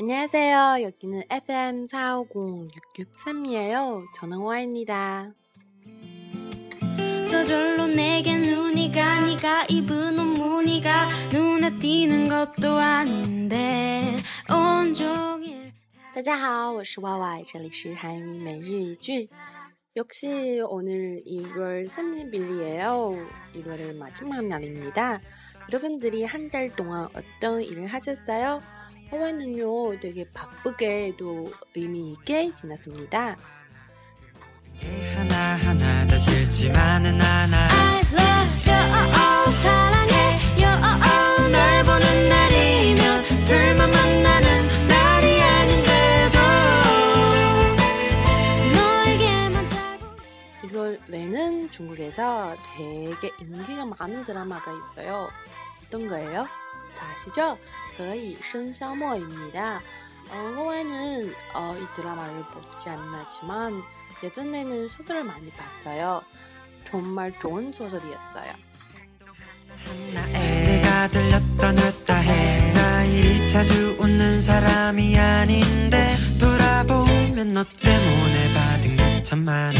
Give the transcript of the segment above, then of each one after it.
안녕하세요여기는 FM 4 5 0 6 6 3이에요저는와입니다 저절로 내게 눈이 가 네가 입은 옷 무늬가 눈에 띄는 것도 아닌데 온종일 大家好，我是 Y Y，这里是韩语每日一句。 역시 오늘1월3일이에요1월의 마지막 날입니다 여러분들이 한 달 동안 어떤 일을 하셨어요? 허와는요 되게 바쁘게도 의미 있게 지났습니다. 하나하나 다 싫지만은 않아 중에서 되게 인기가 많은 드라마가 있어요. 어떤 거예요? 다 아시죠? 거의 생샤머입니다. 어후에는 어, 이 드라마를 보지 않았지만 예전에는 소설을 많이 봤어요. 정말 좋은 소설이었어요. 내가 들렸던 놨다 해. 나 이리 자주 웃는 사람이 아닌데 돌아보면 너 때문에 받은 게참 많아.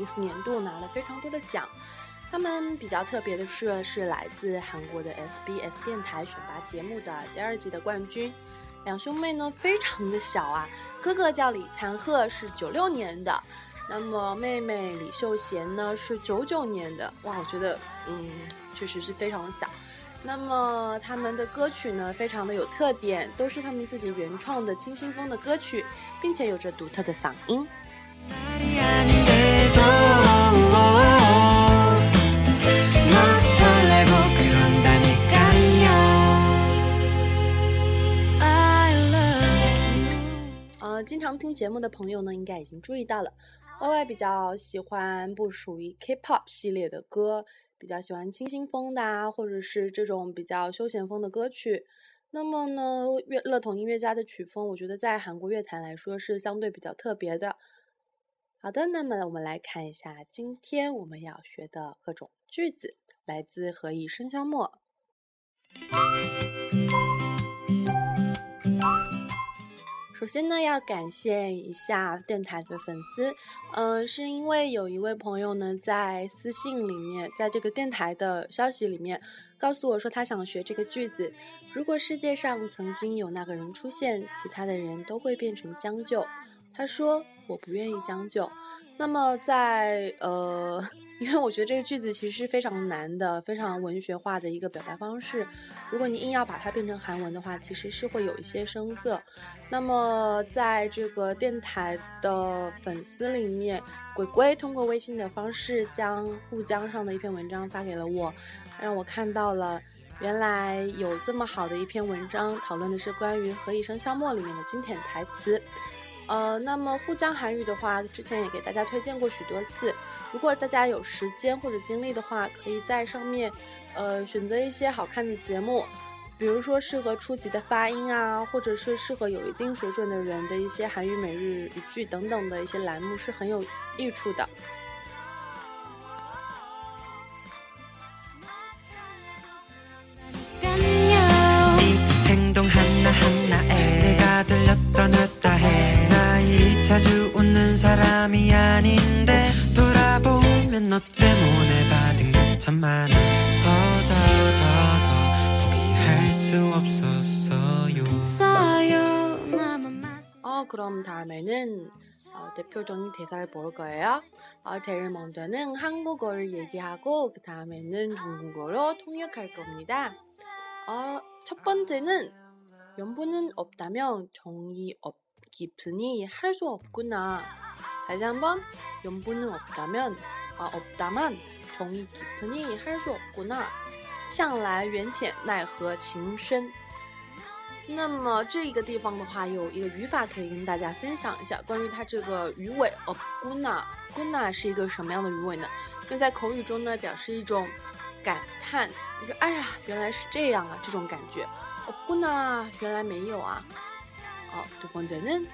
一四年度拿了非常多的奖。他们比较特别的是，是来自韩国的 SBS 电台选拔节目的第二季的冠军。两兄妹呢，非常的小啊，哥哥叫李灿赫，是九六年的，那么妹妹李秀贤呢，是九九年的。哇，我觉得，嗯，确实是非常的小。那么他们的歌曲呢，非常的有特点，都是他们自己原创的清新风的歌曲，并且有着独特的嗓音。听节目的朋友呢，应该已经注意到了，Y Y 比较喜欢不属于 K-pop 系列的歌，比较喜欢清新风的啊，或者是这种比较休闲风的歌曲。那么呢，乐乐童音乐家的曲风，我觉得在韩国乐坛来说是相对比较特别的。好的，那么我们来看一下今天我们要学的各种句子，来自《何以笙箫默》。首先呢，要感谢一下电台的粉丝，嗯，是因为有一位朋友呢，在私信里面，在这个电台的消息里面告诉我说，他想学这个句子：如果世界上曾经有那个人出现，其他的人都会变成将就。他说：“我不愿意将就。”那么，在呃，因为我觉得这个句子其实是非常难的，非常文学化的一个表达方式。如果你硬要把它变成韩文的话，其实是会有一些生涩。那么，在这个电台的粉丝里面，鬼鬼通过微信的方式将沪江上的一篇文章发给了我，让我看到了原来有这么好的一篇文章，讨论的是关于《何以笙箫默》里面的经典台词。呃，那么沪江韩语的话，之前也给大家推荐过许多次。如果大家有时间或者精力的话，可以在上面，呃，选择一些好看的节目，比如说适合初级的发音啊，或者是适合有一定水准的人的一些韩语每日一句等等的一些栏目，是很有益处的。 哦，그럼 다음에는 어, 대표적인 대사를 볼 거예요. 어, 제일 먼저는 한국어를 얘기하고 그 다음에는 중국어로 통역할 겁니다. 어, 첫 번째는 연분은 없다면 정이 없, 깊으니 할 수 없구나. 다시 한번 연분은 없다면 아, 없다만 정이 깊으니 할 수 없구나. 向来缘浅奈何情深那么这个地方的话，有一个语法可以跟大家分享一下，关于它这个鱼尾 o g u n a g u n a 是一个什么样的鱼尾呢？因为在口语中呢，表示一种感叹，你说哎呀，原来是这样啊，这种感觉 o g u n a 原来没有啊。好，두번째는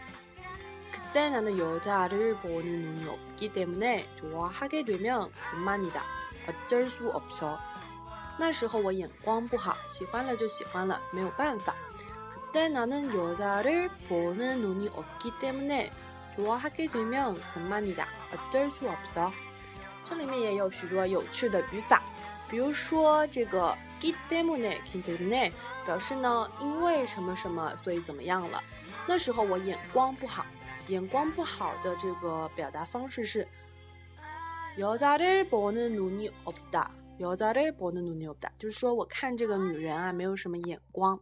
그때나는여자를보는눈이없기때문에좋아하게되면그만이다어쩔수없어那时候我眼光不好，喜欢了就喜欢了，没有办法。 그때 나는 여자를 보는 눈이 없기 때문에 좋아하게 되면 그만이다. 어쩔 수 없어. 这里面也有许多有趣的语法，比如说这个 기 때문에, 기 때문에 表示呢，因为什么什么，所以怎么样了。那时候我眼光不好， 眼光不好的这个表达方式是 여자를 보는 눈이 없다. 여자를 보는 눈이 없다. 就是说我看这个女人啊，没有什么眼光。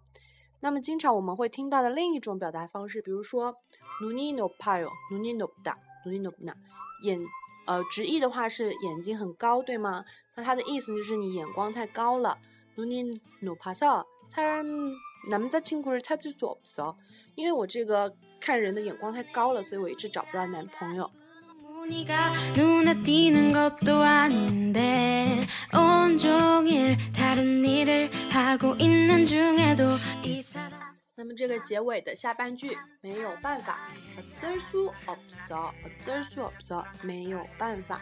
那么经常我们会听到的另一种表达方式，比如说 “nuni no payo”，“nuni no da”，“nuni no na”，眼呃直译的话是眼睛很高，对吗？那它的意思就是你眼光太高了。“nuni no paso”，사람 남자친구를찾을수없 어， 因为我这个看人的眼光太高了，所以我一直找不到男朋友。那么这个结尾的下半句没有办法，어쩔수없 어， 어쩔수없어没有办法。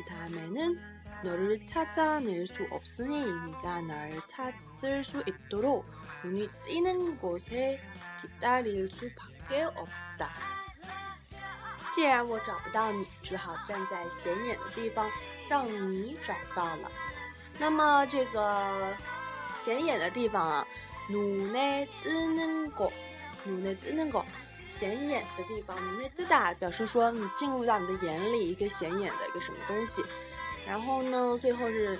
그다음에는 너를찾아낼수없으니네가나를찾을수있도록눈이띄는곳에기다릴수밖에없다既然我找不到你，只好站在显眼的地方，让你找到了。那么这个显眼的地方啊，努内뜨는 고， 努内뜨는 고， 显眼的地方，努内뜨다表示说你进入到你的眼里一个显眼的一个什么东西。 然后呢，最后是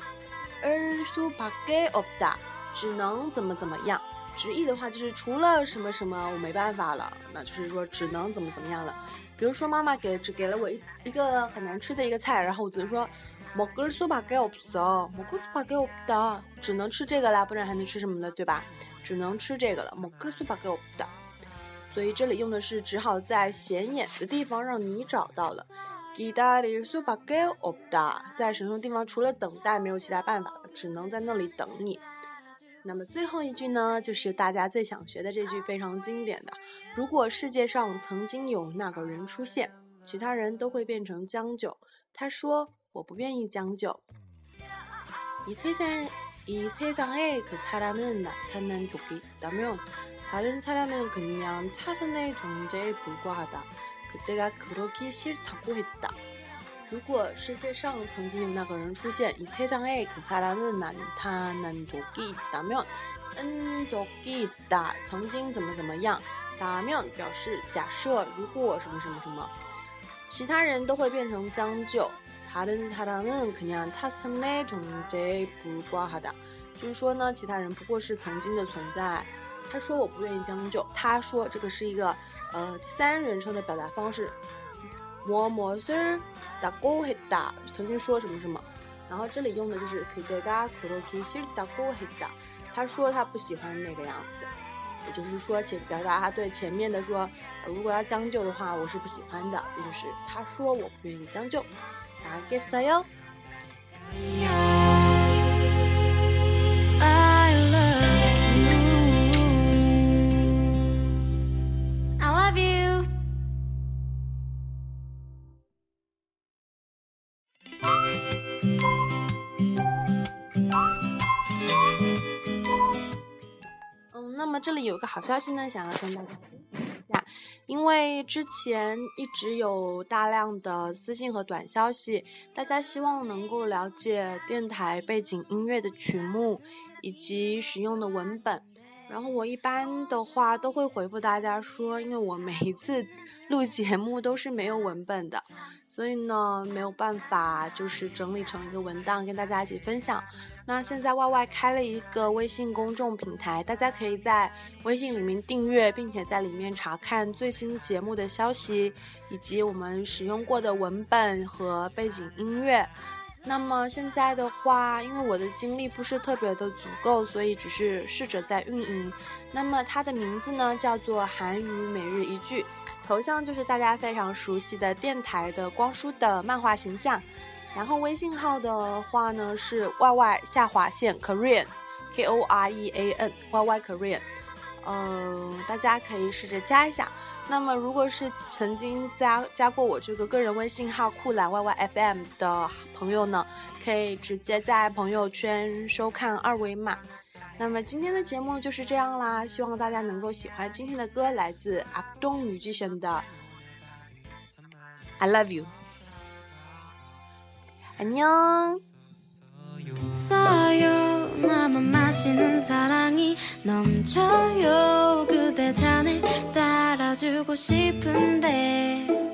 을수밖에없 다， 只能怎么怎么样。直译的话就是除了什么什么我没办法了，那就是说只能怎么怎么样了。比如说，妈妈给只给了我一一个很难吃的一个菜，然后我只能说，먹을수밖에없 어， 먹을수밖에없 다， 只能吃这个啦，不然还能吃什么呢？对吧？只能吃这个了，먹을수밖에없 다。 所以这里用的是只好在显眼的地方让你找到了， 기다릴수밖에없 다， 在什么地方除了等待没有其他办法了，只能在那里等你。那么最后一句呢，就是大家最想学的这句非常经典的：如果世界上曾经有那个人出现，其他人都会变成将就。他说：“我不愿意将就。”이세상이세상에그사람은나타난적이있다면다른사람은그냥차선의존재에불과하다 그때가그러기싫다고했다如果世界上曾经有那个人出现，이세상에그사람은나타난적이있다면은적이있다曾经怎么怎么样，다면表示假设，如果什么什么什么，其他人都会变成将就。다른사람은그냥차선의존재에불과하다就是说呢，其他人不过是曾经的存在。他说我不愿意将就。他说这个是一个 呃第三人称的表达方式。我么虽然打过很大，曾经说什么什么，然后这里用的就是可以大家口其实打过很大，他说他不喜欢那个样子，也就是说前表达他对前面的说，如果要将就的话，我是不喜欢的，也就是他说我不愿意将就，啊，get 哟。よ那。这里有个好消息呢，想要跟大家分享一下，因为之前一直有大量的私信和短消息，大家希望能够了解电台背景音乐的曲目以及使用的文本。然后我一般的话都会回复大家说，因为我每一次录节目都是没有文本的，所以呢没有办法就是整理成一个文档跟大家一起分享。那现在 Y Y 开了一个微信公众平台，大家可以在微信里面订阅，并且在里面查看最新节目的消息，以及我们使用过的文本和背景音乐。那么现在的话，因为我的精力不是特别的足够，所以只是试着在运营。那么它的名字呢，叫做韩语每日一句，头像就是大家非常熟悉的电台的光叔的漫画形象。然后微信号的话呢是 y y 下划线 Korean，K O R E A N Y Y Korean，嗯，大家可以试着加一下。那么如果是曾经加加过我这个个人微信号酷懒 Y Y F M 的朋友呢，可以直接在朋友圈收看二维码。那么今天的节目就是这样啦，希望大家能够喜欢今天的歌，来自阿东女巨神的 I Love You。 안 녕. 넘쳐요. 그대 잔에 따라주고 싶은데